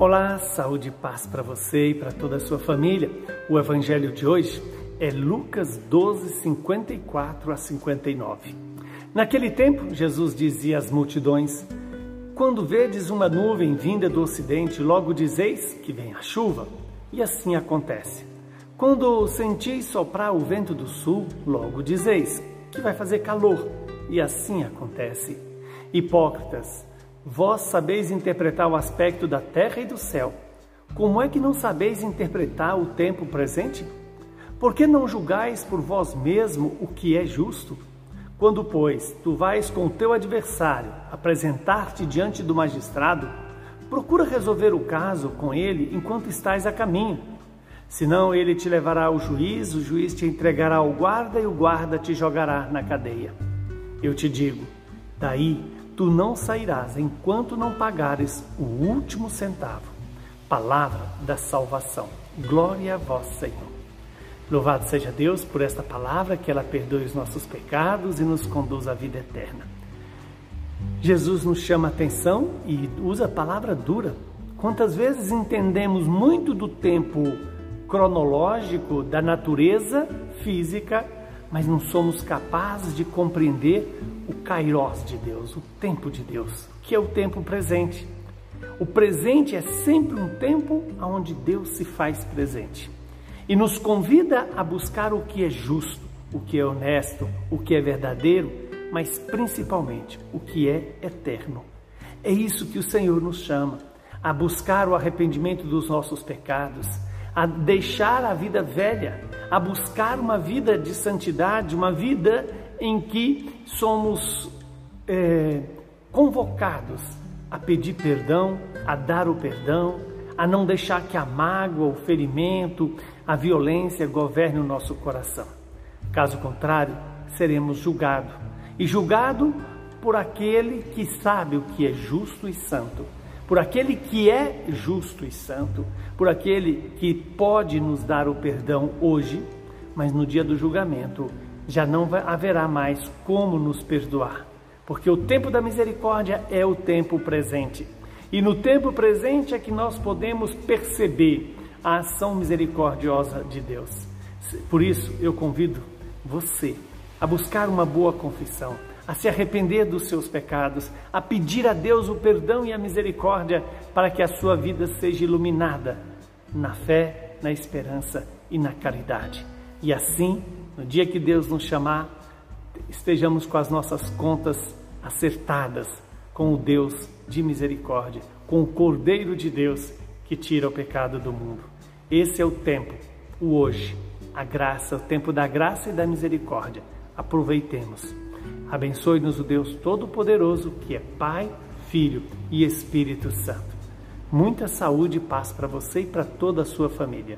Olá, saúde e paz para você e para toda a sua família. O evangelho de hoje é Lucas 12, 54 a 59. Naquele tempo, Jesus dizia às multidões: Quando vedes uma nuvem vinda do ocidente, logo dizeis que vem a chuva. E assim acontece. Quando sentis soprar o vento do sul, logo dizeis que vai fazer calor. E assim acontece. Hipócritas, Vós sabeis interpretar o aspecto da terra e do céu. Como é que não sabeis interpretar o tempo presente? Por que não julgais por vós mesmo o que é justo? Quando, pois, tu vais com o teu adversário apresentar-te diante do magistrado, procura resolver o caso com ele enquanto estás a caminho. Senão ele te levará ao juiz, o juiz te entregará ao guarda e o guarda te jogará na cadeia. Eu te digo, daí tu não sairás enquanto não pagares o último centavo. Palavra da salvação. Glória a vós, Senhor. Louvado seja Deus por esta palavra, que ela perdoe os nossos pecados e nos conduz à vida eterna. Jesus nos chama a atenção e usa a palavra dura. Quantas vezes entendemos muito do tempo cronológico da natureza física mas não somos capazes de compreender o kairos de Deus, o tempo de Deus, que é o tempo presente. O presente é sempre um tempo onde Deus se faz presente e nos convida a buscar o que é justo, o que é honesto, o que é verdadeiro, mas principalmente o que é eterno. É isso que o Senhor nos chama, a buscar o arrependimento dos nossos pecados, a deixar a vida velha, a buscar uma vida de santidade, uma vida em que somos é, convocados a pedir perdão, a dar o perdão, a não deixar que a mágoa, o ferimento, a violência governe o nosso coração. Caso contrário, seremos julgados e julgado por aquele que sabe o que é justo e santo por aquele que é justo e santo, por aquele que pode nos dar o perdão hoje, mas no dia do julgamento já não haverá mais como nos perdoar, porque o tempo da misericórdia é o tempo presente. E no tempo presente é que nós podemos perceber a ação misericordiosa de Deus. Por isso, eu convido você a buscar uma boa confissão a se arrepender dos seus pecados, a pedir a Deus o perdão e a misericórdia para que a sua vida seja iluminada na fé, na esperança e na caridade. E assim, no dia que Deus nos chamar, estejamos com as nossas contas acertadas com o Deus de misericórdia, com o Cordeiro de Deus que tira o pecado do mundo. Esse é o tempo, o hoje, a graça, o tempo da graça e da misericórdia. Aproveitemos. Abençoe-nos o Deus Todo-Poderoso, que é Pai, Filho e Espírito Santo. Muita saúde e paz para você e para toda a sua família.